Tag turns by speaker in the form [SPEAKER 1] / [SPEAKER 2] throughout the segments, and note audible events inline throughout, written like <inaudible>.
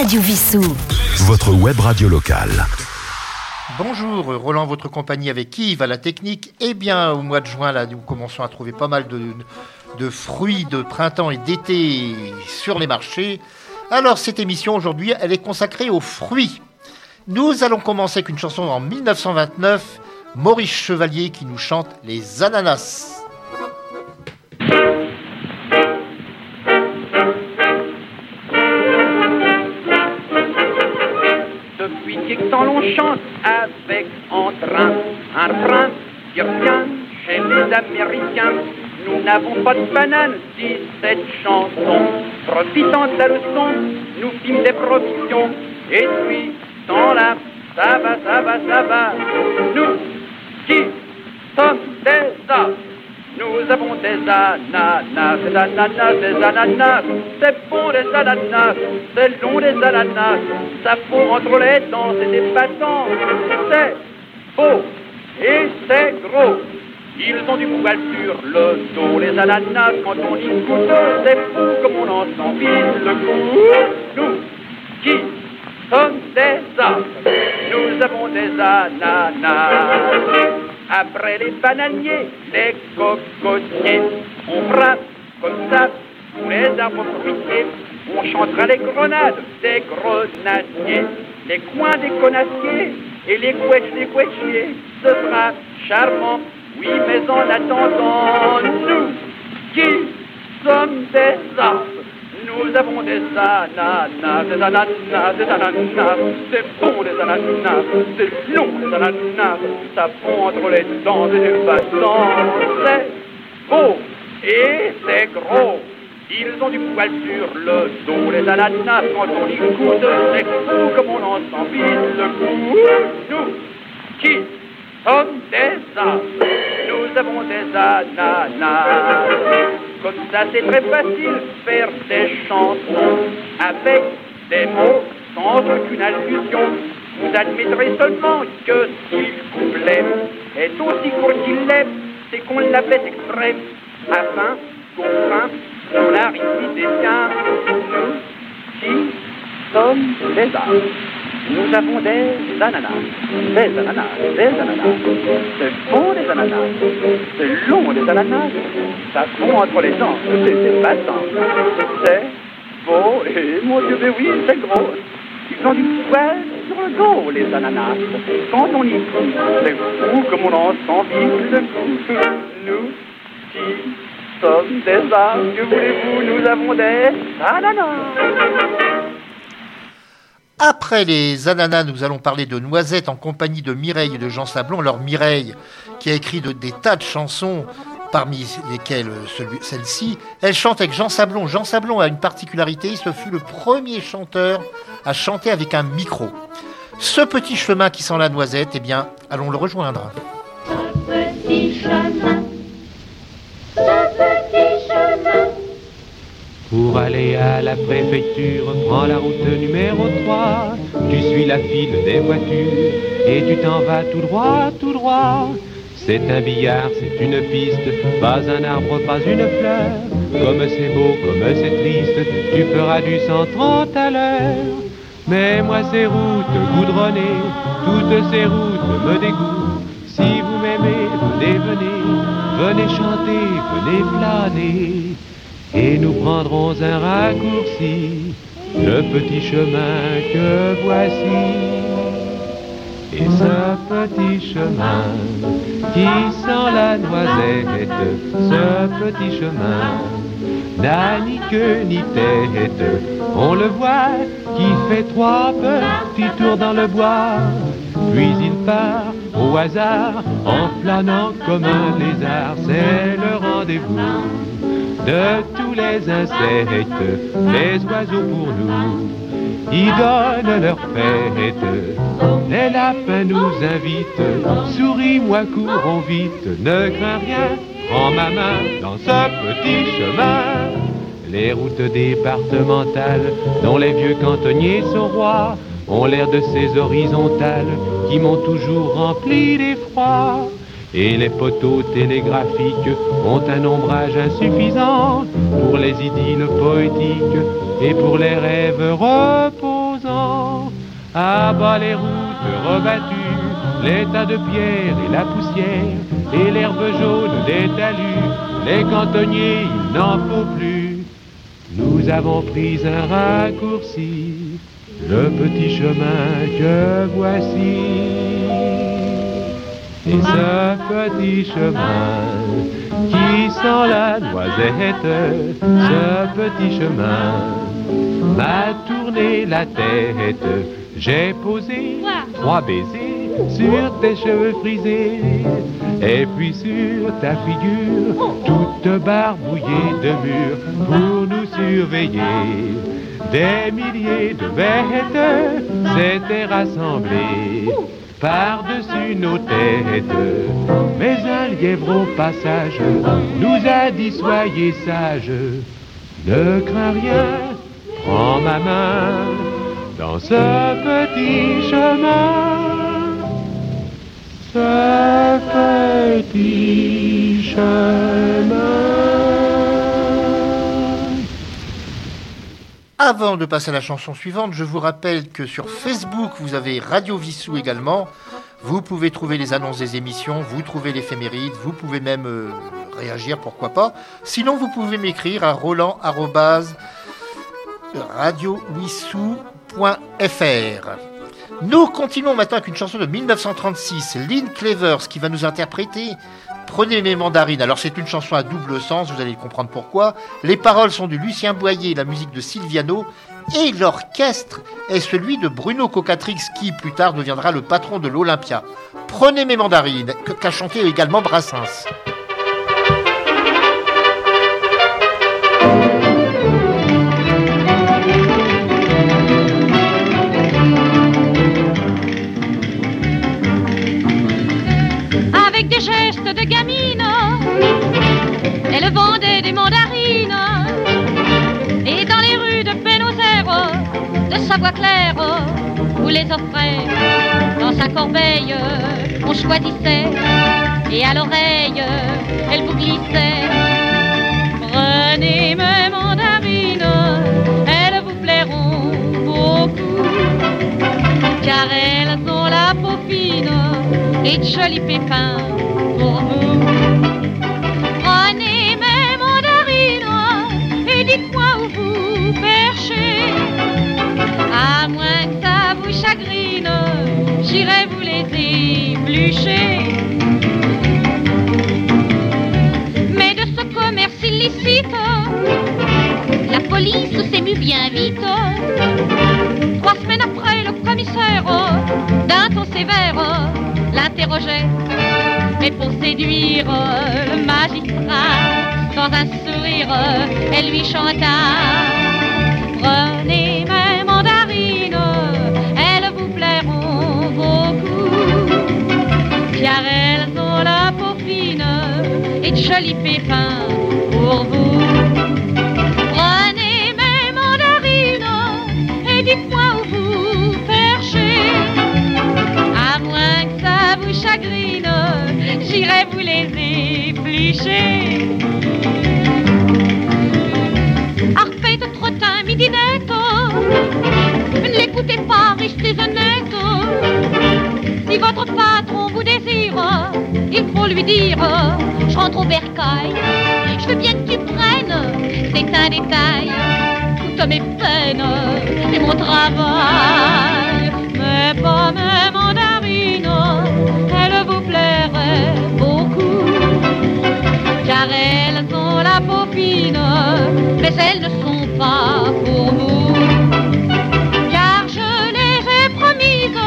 [SPEAKER 1] Radio Vissou.
[SPEAKER 2] Votre web radio locale.
[SPEAKER 3] Bonjour, Roland, votre compagnie avec Yves à la technique? Eh bien, au mois de juin, là, nous commençons à trouver pas mal de, de fruits de printemps et d'été sur les marchés. Alors, cette émission aujourd'hui, elle est consacrée aux fruits. Nous allons commencer avec une chanson en 1929, Maurice Chevalier qui nous chante Les ananas.
[SPEAKER 4] L'on chante avec entrain un refrain qui revient chez les Américains. Nous n'avons pas de banane, dit cette chanson. Profitant de la leçon, nous fîmes des provisions. Et puis, dans là, ça va, ça va, ça va. Nous des ananas, des ananas, ananas. C'est bon des ananas, c'est long des ananas. Ça fond entre les dents, c'est épatant. C'est beau et c'est gros. Ils ont du poil sur le dos, les ananas, quand on y goûte, c'est fou comme on en sent le goût. Nous qui sommes des arbres, nous avons des ananas. Après les bananiers, les cocotiers, on frappe comme ça tous les arbres fruitiers. On chantera les grenades des grenadiers, les coins des conassiers et les couettes des couettiers. Ce sera charmant, oui, mais en attendant, nous qui sommes des arbres, nous avons des ananas, des ananas, des ananas, c'est bon des ananas, c'est long des ananas, ça fond entre les dents des passants, c'est beau et c'est gros. Ils ont du poil sur le dos, les ananas, quand on y goûte, c'est fou comme on en sent vite le. Nous qui sommes des arbres, nous avons des ananas. Comme ça, c'est très facile faire des chansons avec des mots sans aucune allusion. Vous admettrez seulement que si le couplet est aussi court qu'il l'est, c'est qu'on l'a fait exprès afin qu'au fin, on arrive siens. Nous qui sommes des arbres. Nous avons des ananas, des ananas, des ananas. C'est bon des ananas, c'est long des ananas. Ça fond entre les dents, c'est passant. C'est beau et mon Dieu, mais oui, c'est gros. Ils ont du poil sur le dos, les ananas. Quand on y goûte, c'est fou comme on en sent vite le goût. Nous qui sommes des arbres, que voulez-vous, nous avons des ananas.
[SPEAKER 3] Après les ananas, nous allons parler de Noisettes en compagnie de Mireille et de Jean Sablon. Alors Mireille, qui a écrit de, des tas de chansons, parmi lesquelles celle-ci, elle chante avec Jean Sablon. Jean Sablon a une particularité, ce fut le premier chanteur à chanter avec un micro. Ce petit chemin qui sent la noisette, eh bien, allons le rejoindre.
[SPEAKER 5] Pour aller à la préfecture, prends la route numéro 3. Tu suis la file des voitures et tu t'en vas tout droit, tout droit. C'est un billard, c'est une piste, pas un arbre, pas une fleur. Comme c'est beau, comme c'est triste, tu feras du 130 à l'heure. Mais moi ces routes goudronnées, toutes ces routes me dégoûtent. Si vous m'aimez, venez, venez, venez chanter, venez flâner. Et nous prendrons un raccourci, le petit chemin que voici. Et ce petit chemin qui sent la noisette, ce petit chemin n'a ni queue ni tête. On le voit qui fait trois petits tours dans le bois, puis il part au hasard en flânant comme un lézard. C'est le rendez-vous de tous les insectes, les oiseaux pour nous, ils donnent leur fête. Les lapins nous invitent, souris-moi, courons vite, ne crains rien, prends ma main dans ce petit chemin. Les routes départementales, dont les vieux cantonniers sont rois, ont l'air de ces horizontales qui m'ont toujours rempli d'effroi. Et les poteaux télégraphiques ont un ombrage insuffisant pour les idylles poétiques et pour les rêves reposants. bas les routes rebattues, les tas de pierres et la poussière, et l'herbe jaune des talus, les cantonniers, il n'en faut plus. Nous avons pris un raccourci, le petit chemin que voici. Et ce petit chemin qui sent la noisette, ce petit chemin m'a tourné la tête. J'ai posé trois baisers sur tes cheveux frisés et puis sur ta figure toute barbouillée de murs pour nous surveiller. Des milliers de bêtes s'étaient rassemblées par-dessus nos têtes. Mais un lièvre au passage nous a dit soyez sages, ne crains rien, prends ma main dans ce petit chemin. Ce petit chemin.
[SPEAKER 3] Avant de passer à la chanson suivante, je vous rappelle que sur Facebook, vous avez Radio Vissou également. Vous pouvez trouver les annonces des émissions, vous trouvez l'éphéméride, vous pouvez même euh, réagir, pourquoi pas. Sinon, vous pouvez m'écrire à roland radiowissou.fr. Nous continuons maintenant avec une chanson de 1936, Lynn Clevers, qui va nous interpréter Prenez mes mandarines. Alors c'est une chanson à double sens, vous allez comprendre pourquoi. Les paroles sont de Lucien Boyer, la musique de Silviano, et l'orchestre est celui de Bruno Cocatrix, qui plus tard deviendra le patron de l'Olympia. Prenez mes mandarines, qu'a chanté également Brassens.
[SPEAKER 6] Elle vendait des mandarines. Et dans les rues de Buenos Aires, de Savoie-Claire, vous les offrait dans sa corbeille. On choisissait et à l'oreille, elle vous glissait. Prenez mes mandarines, elles vous plairont beaucoup car elles ont la peau fine et de jolis pépins j'irai vous les éplucher. Mais de ce commerce illicite, la police s'émut bien vite. Trois semaines après, le commissaire, d'un ton sévère, l'interrogeait. Mais pour séduire le magistrat, dans un sourire, elle lui chanta. Car elles ont la peau fine et de jolis pépins pour vous. Prenez mes mandarines et dites-moi où vous perchez. À moins que ça vous chagrine, j'irai vous les éplucher. Arpette, trottin, midinette, ne l'écoutez pas, restez honnête. Si votre patron vous désire, il faut lui dire Je rentre au bercail, je veux bien que tu prennes, c'est un détail. Toutes mes peines, c'est mon travail. Mais pas mes mandarines, elles vous plairaient beaucoup. Car elles ont la peau fine, mais elles ne sont pas pour vous. Car je les ai promises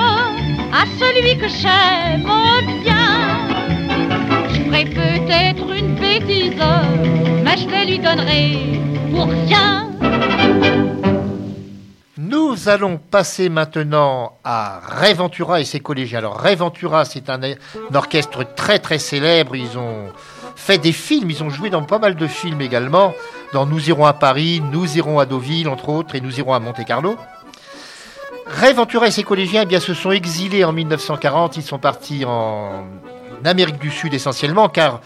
[SPEAKER 6] à celui que j'aime peut-être une bêtise, mais je lui donnerai pour rien.
[SPEAKER 3] Nous allons passer maintenant à Ray Ventura et ses collégiens. Alors Ray Ventura, c'est un, orchestre très très célèbre. Ils ont fait des films, ils ont joué dans pas mal de films également. Dans Nous irons à Paris, Nous irons à Deauville, entre autres, et Nous irons à Monte-Carlo. Ray Ventura et ses collégiens eh bien, se sont exilés en 1940. Ils sont partis en Amérique du Sud essentiellement, car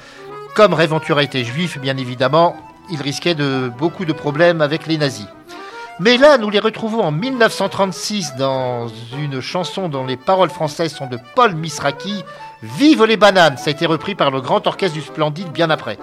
[SPEAKER 3] comme Ray Ventura était juif, bien évidemment, il risquait de beaucoup de problèmes avec les nazis. Mais là, nous les retrouvons en 1936 dans une chanson dont les paroles françaises sont de Paul Misraki, Vive les bananes Ça a été repris par le grand orchestre du Splendide bien après.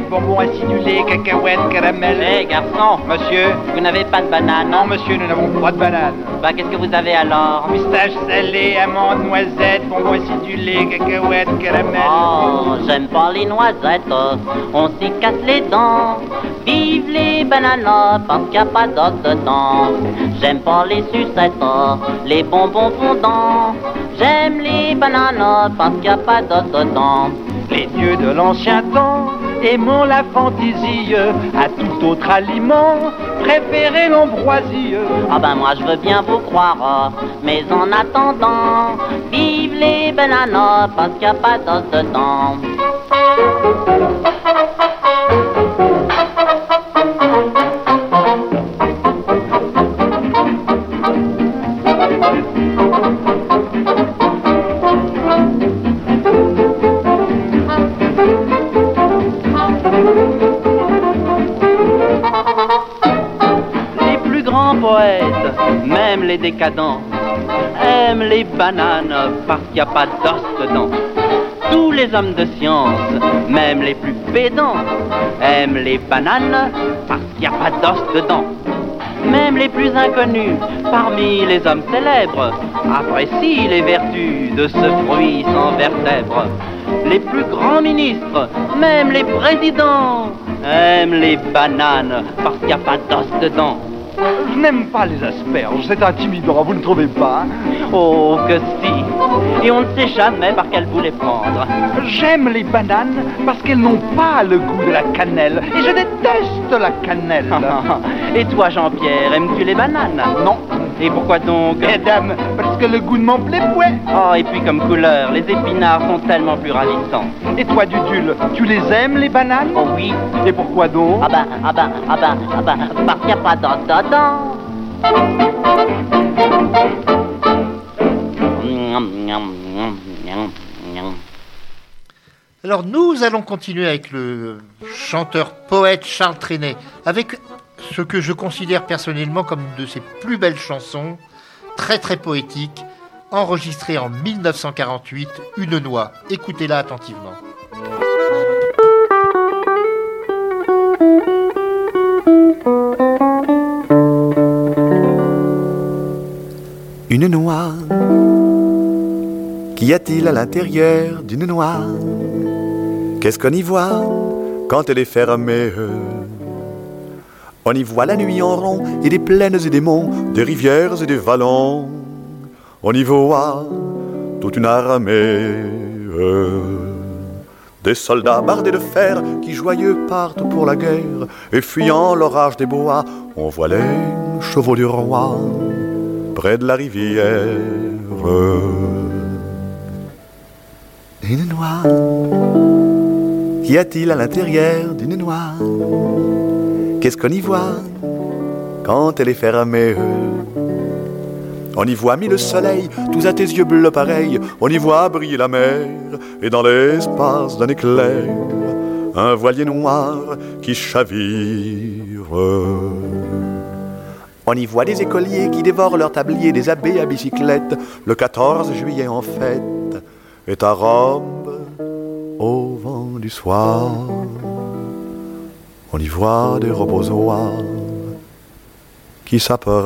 [SPEAKER 4] Bonbons acidulés, cacahuètes, caramel.
[SPEAKER 1] Hé garçon,
[SPEAKER 4] Monsieur
[SPEAKER 1] vous n'avez pas de banane
[SPEAKER 4] Non, monsieur, nous n'avons pas de banane.
[SPEAKER 1] Bah qu'est-ce que vous avez alors?
[SPEAKER 4] Pistache salée, amande, noisette, bonbons acidulés, cacahuètes, caramel.
[SPEAKER 1] Oh, j'aime pas les noisettes, on s'y casse les dents. Vive les bananes parce qu'il n'y a pas d'os dedans. J'aime pas les sucettes, les bonbons fondants. J'aime les bananes parce qu'il n'y a pas d'os dedans.
[SPEAKER 4] Les dieux de l'ancien temps aimons la fantaisie à tout autre aliment, préférez l'ambroisie.
[SPEAKER 1] Ah ben moi je veux bien vous croire, mais en attendant, vive les bananes parce qu'il n'y a pas d'os dedans.
[SPEAKER 4] Même les décadents, aiment les bananes parce qu'il n'y a pas d'os dedans. Tous les hommes de science, même les plus pédants, aiment les bananes parce qu'il n'y a pas d'os dedans. Même les plus inconnus, parmi les hommes célèbres, apprécient les vertus de ce fruit sans vertèbres. Les plus grands ministres, même les présidents, aiment les bananes parce qu'il n'y a pas d'os dedans.
[SPEAKER 7] Je n'aime pas les asperges, c'est intimidant, vous ne trouvez pas
[SPEAKER 4] Oh, que Et on ne sait jamais par quel bout les prendre.
[SPEAKER 7] J'aime les bananes parce qu'elles n'ont pas le goût de la cannelle. Et je déteste la cannelle.
[SPEAKER 4] Et toi, Jean-Pierre, aimes-tu les bananes?
[SPEAKER 7] Non,
[SPEAKER 4] Et pourquoi donc?
[SPEAKER 7] Mesdames, parce que le goût ne m'en plaît point.
[SPEAKER 4] Oh, et puis comme couleur, les épinards sont tellement plus ravissants.
[SPEAKER 7] Et toi, Dudule, tu les aimes, les bananes?
[SPEAKER 1] Oh oui,
[SPEAKER 7] Et pourquoi donc?
[SPEAKER 1] Ah ben, ah ben, ah ben, ah ben, parce qu'il n'y a pas d'os dedans.
[SPEAKER 3] Alors nous allons continuer avec le chanteur poète Charles Trenet, avec ce que je considère personnellement comme une de ses plus belles chansons, très très poétique, enregistrée en 1948, Une noix. Écoutez-la attentivement.
[SPEAKER 8] Une noix. Qu'y a-t-il à l'intérieur d'une noix? Qu'est-ce qu'on y voit quand elle est fermée? On y voit la nuit en rond et des plaines et des monts, des rivières et des vallons. On y voit toute une armée. Des soldats bardés de fer qui joyeux partent pour la guerre et fuyant l'orage des bois, on voit les chevaux du roi près de la rivière. Une noix. Qu'y a-t-il à l'intérieur d'une noix? Qu'est-ce qu'on y voit quand elle est fermée? On y voit mille soleils, tous à tes yeux bleus pareils. On y voit briller la mer, et dans l'espace d'un éclair, un voilier noir qui chavire. On y voit des écoliers qui dévorent leur tablier, des abbés à bicyclette. Le 14 juillet en fête est à Rome au vent du soir. On y voit des robozois qui s'apprêtent.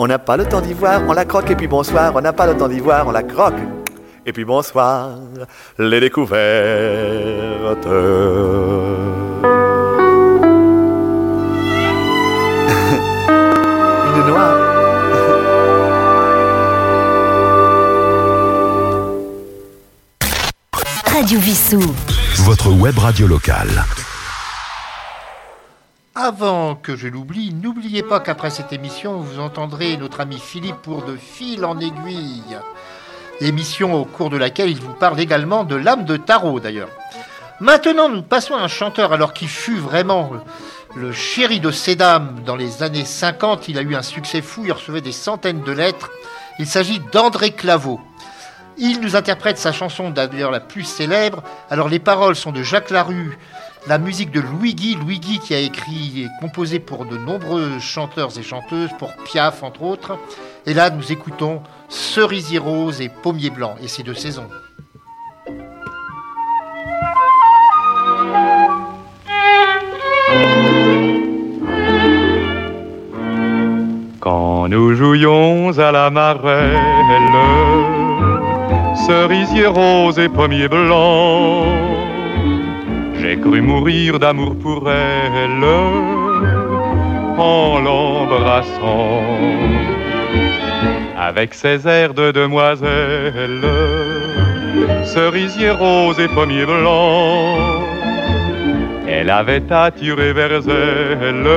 [SPEAKER 8] On n'a pas le temps d'y voir, on la croque et puis bonsoir, on n'a pas le temps d'y voir, on la croque. Et puis bonsoir, les découvertes. <laughs> Une noix.
[SPEAKER 2] Radio Vissou. Votre web radio locale.
[SPEAKER 3] Avant que je l'oublie, n'oubliez pas qu'après cette émission, vous entendrez notre ami Philippe pour de fil en aiguille. Émission au cours de laquelle il vous parle également de l'âme de tarot d'ailleurs. Maintenant, nous passons à un chanteur alors qui fut vraiment le chéri de ces dames dans les années 50. Il a eu un succès fou, il recevait des centaines de lettres. Il s'agit d'André Claveau. Il nous interprète sa chanson d'ailleurs la plus célèbre. Alors les paroles sont de Jacques Larue, la musique de Louis Guy qui a écrit et composé pour de nombreux chanteurs et chanteuses, pour Piaf entre autres. Et là nous écoutons Cerisier rose et Pommier blanc, et c'est de saison.
[SPEAKER 9] Quand nous jouions à la marelle, cerisier rose et pommier blanc, cru mourir d'amour pour elle en l'embrassant. Avec ses airs de demoiselle, cerisier rose et pommier blanc, elle avait attiré vers elle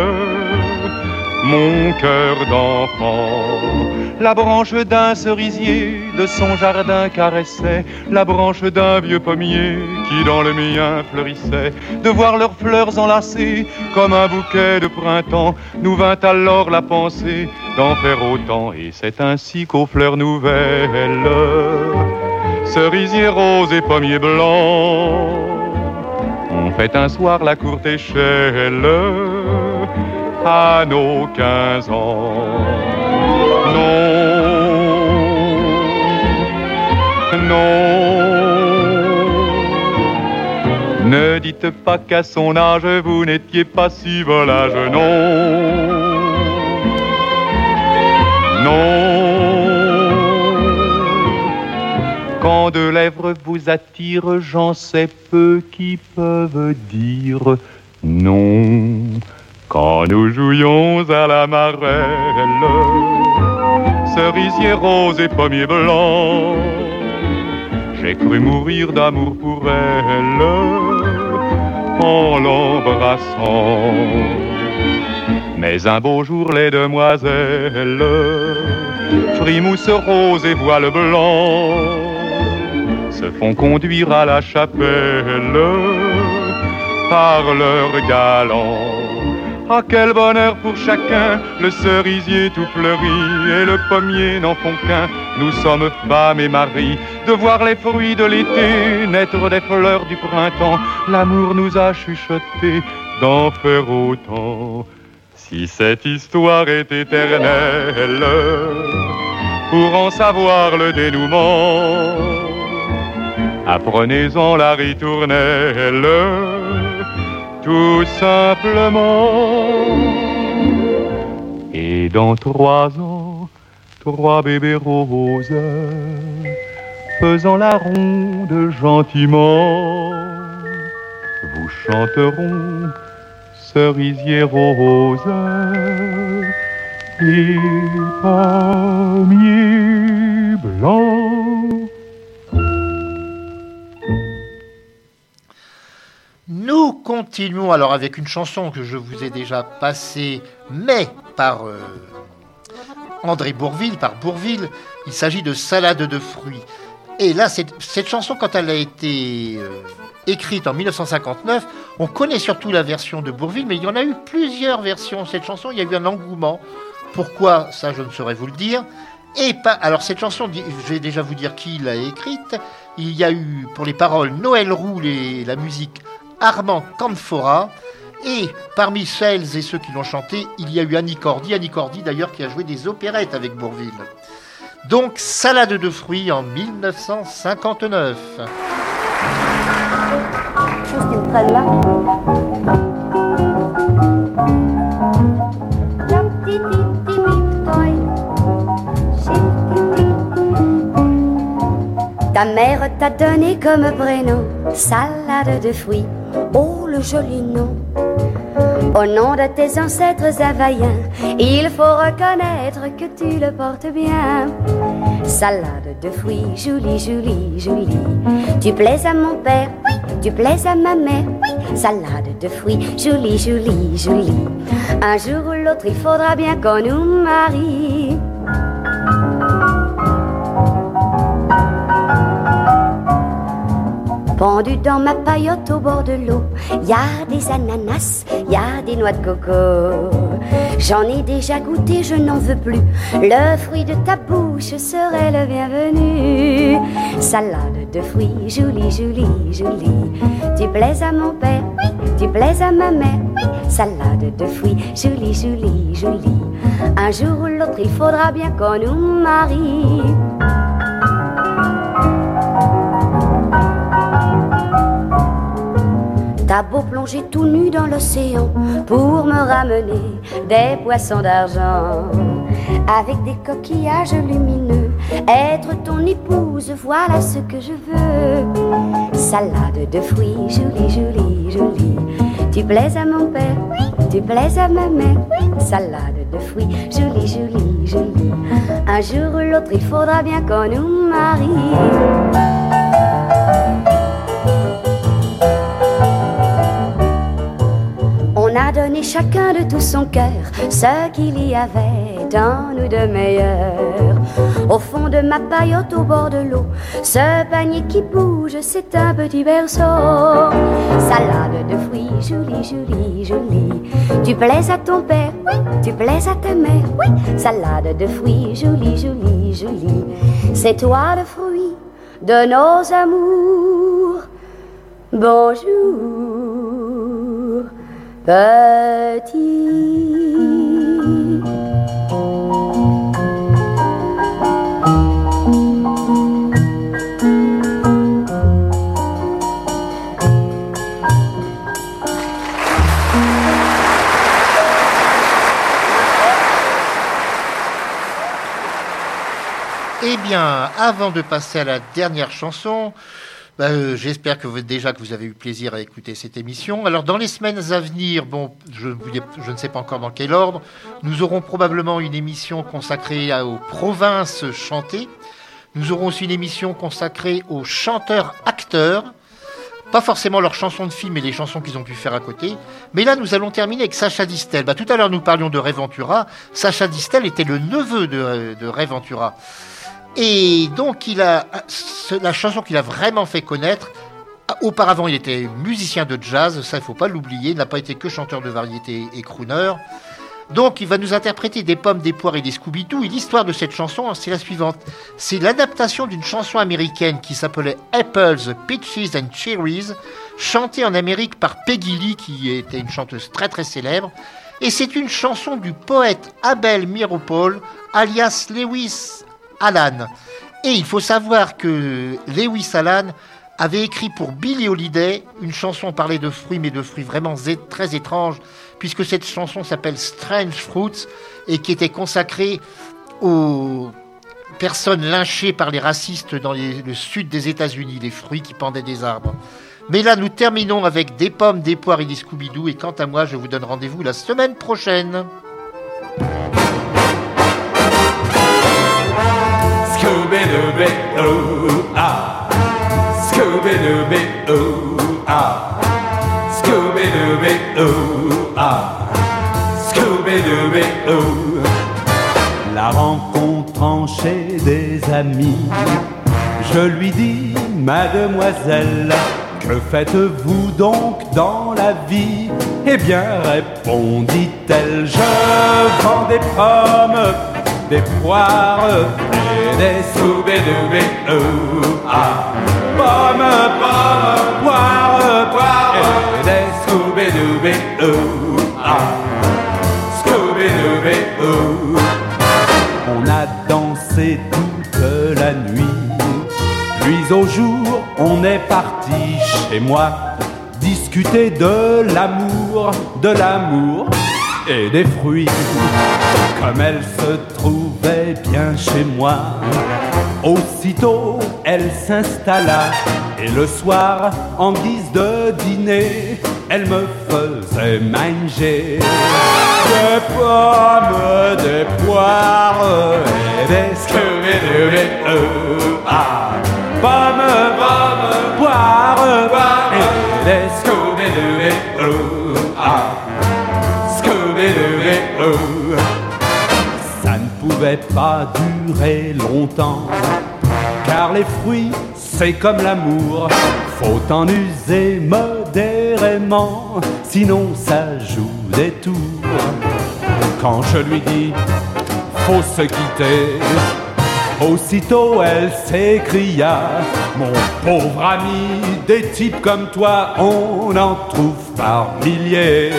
[SPEAKER 9] mon cœur d'enfant. La branche d'un cerisier de son jardin caressait la branche d'un vieux pommier qui dans le mien fleurissait. De voir leurs fleurs enlacées comme un bouquet de printemps, nous vint alors la pensée d'en faire autant. Et c'est ainsi qu'aux fleurs nouvelles, cerisier rose et pommier blanc, on fait un soir la courte échelle à nos quinze ans. Non, ne dites pas qu'à son âge vous n'étiez pas si volage, non, non. Quand deux lèvres vous attirent, j'en sais peu qui peuvent dire non. Quand nous jouions à la marelle, cerisier rose et pommier blanc, cru mourir d'amour pour elle en l'embrassant. Mais un beau jour, les demoiselles, frimousse rose et voile blanc, se font conduire à la chapelle par leur galant. Ah, quel bonheur pour chacun, le cerisier tout fleuri et le pommier n'en font qu'un. Nous sommes femmes et maris, de voir les fruits de l'été naître des fleurs du printemps. L'amour nous a chuchoté d'en faire autant. Si cette histoire est éternelle, pour en savoir le dénouement, apprenez-en la ritournelle tout simplement. Et dans trois ans, trois bébés roses, faisant la ronde gentiment, vous chanteront cerisier rose et pommier blanc.
[SPEAKER 3] Nous continuons alors avec une chanson que je vous ai déjà passée, mais par euh, André Bourville, par Bourville. Il s'agit de Salade de fruits. Et là, cette, chanson, quand elle a été euh, écrite en 1959, on connaît surtout la version de Bourville, mais il y en a eu plusieurs versions. Cette chanson, il y a eu un engouement. Pourquoi? Ça, je ne saurais vous le dire. Et pas, alors cette chanson, je vais déjà vous dire qui l'a écrite. Il y a eu pour les paroles Noël Roux et la musique Armand Canfora. Et parmi celles et ceux qui l'ont chanté, il y a eu Annie Cordy. Annie Cordy d'ailleurs qui a joué des opérettes avec Bourville. Donc Salade de fruits en 1959.
[SPEAKER 10] chose qui me là. Ta mère t'a donné comme prénom salade de fruits. Oh, le joli nom. Au nom de tes ancêtres havaïens, il faut reconnaître que tu le portes bien. Salade de fruits, jolie, jolie, jolie. Tu plais à mon père, tu plais à ma mère. Salade de fruits, jolie, jolie, jolie. Un jour ou l'autre, il faudra bien qu'on nous marie. Pendu dans ma paillote au bord de l'eau, y a des ananas, y a des noix de coco. J'en ai déjà goûté, je n'en veux plus. Le fruit de ta bouche serait le bienvenu. Salade de fruits, jolie, jolie, jolie. Tu plais à mon père, tu plais à ma mère. Salade de fruits, jolie, jolie, jolie. Un jour ou l'autre, il faudra bien qu'on nous marie. Beau plonger tout nu dans l'océan pour me ramener des poissons d'argent avec des coquillages lumineux. Être ton épouse, voilà ce que je veux. Salade de fruits, jolie, jolie, jolie. Tu plais à mon père. Tu plais à ma mère. Salade de fruits, jolie, jolie, jolie. Un jour ou l'autre, il faudra bien qu'on nous marie. Donné chacun de tout son cœur ce qu'il y avait dans nous de meilleur. Au fond de ma paillote au bord de l'eau, ce panier qui bouge, c'est un petit berceau. Salade de fruits, jolie, jolie, jolie. Tu plais à ton père, tu plais à ta mère. Salade de fruits, jolie, jolie, jolie. C'est toi le fruit de nos amours. Bonjour petit.
[SPEAKER 3] Eh bien, avant de passer à la dernière chanson, bah, euh, j'espère que vous, déjà que vous avez eu plaisir à écouter cette émission. Alors, dans les semaines à venir, bon, je, ne sais pas encore dans quel ordre, nous aurons probablement une émission consacrée aux provinces chantées. Nous aurons aussi une émission consacrée aux chanteurs-acteurs. Pas forcément leurs chansons de film et les chansons qu'ils ont pu faire à côté. Mais là, nous allons terminer avec Sacha Distel. Bah, tout à l'heure, nous parlions de Ray Ventura. Sacha Distel était le neveu de, de Ray Ventura. Et donc, la chanson qu'il a vraiment fait connaître. Auparavant, il était musicien de jazz, ça il faut pas l'oublier. Il n'a pas été que chanteur de variété et crooner. Donc, il va nous interpréter des pommes, des poires et des Scooby-Doo. Et l'histoire de cette chanson, c'est la suivante. C'est l'adaptation d'une chanson américaine qui s'appelait Apples, Peaches and Cherries, chantée en Amérique par Peggy Lee, qui était une chanteuse très très célèbre. Et c'est une chanson du poète Abel Miropol, alias Lewis Allan. Et il faut savoir que Lewis Allan avait écrit pour Billie Holiday une chanson parlait de fruits, mais de fruits vraiment très étranges, puisque cette chanson s'appelle Strange Fruits et qui était consacrée aux personnes lynchées par les racistes dans le sud des États-Unis, les fruits qui pendaient des arbres. Mais là, nous terminons avec des pommes, des poires et des Scooby-Doo. Et quant à moi, je vous donne rendez-vous la semaine prochaine.
[SPEAKER 11] Ooh. La rencontrant chez des amis, je lui dis, mademoiselle, que faites-vous donc dans la vie? Eh bien, répondit-elle, je vends des pommes, des poires et des soubés ah. Pommes, pommes, poires, poires et des soubés ah. Scooby-Dooby-Doo. On a dansé toute la nuit, puis au jour on est parti chez moi. discuter de l'amour, de l'amour et des fruits. Comme elle se trouvait bien chez moi, aussitôt elle s'installa et le soir, en guise de dîner, elle me faisait manger des pommes, des poires et des scooby pommes, pommes, pas durer longtemps, car les fruits c'est comme l'amour, faut en user modérément, sinon ça joue des tours. Quand je lui dis, faut se quitter, aussitôt elle s'écria, mon pauvre ami, des types comme toi, on en trouve par milliers.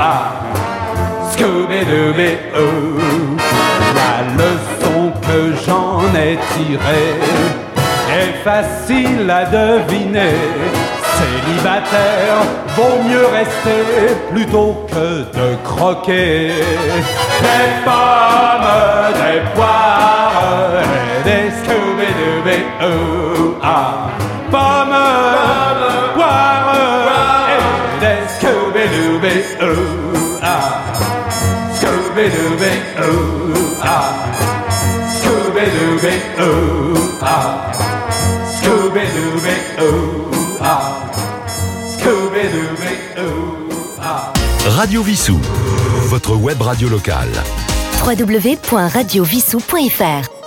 [SPEAKER 11] Ah, Scooby-Dooby, La leçon que j'en ai tirée est facile à deviner. Célibataire, vaut mieux rester plutôt que de croquer. Des pommes, des poires et des Scooby-Dooby, ah, Ah, ah.
[SPEAKER 2] Radio Vissou, votre web radio locale.
[SPEAKER 12] www.radiovissou.fr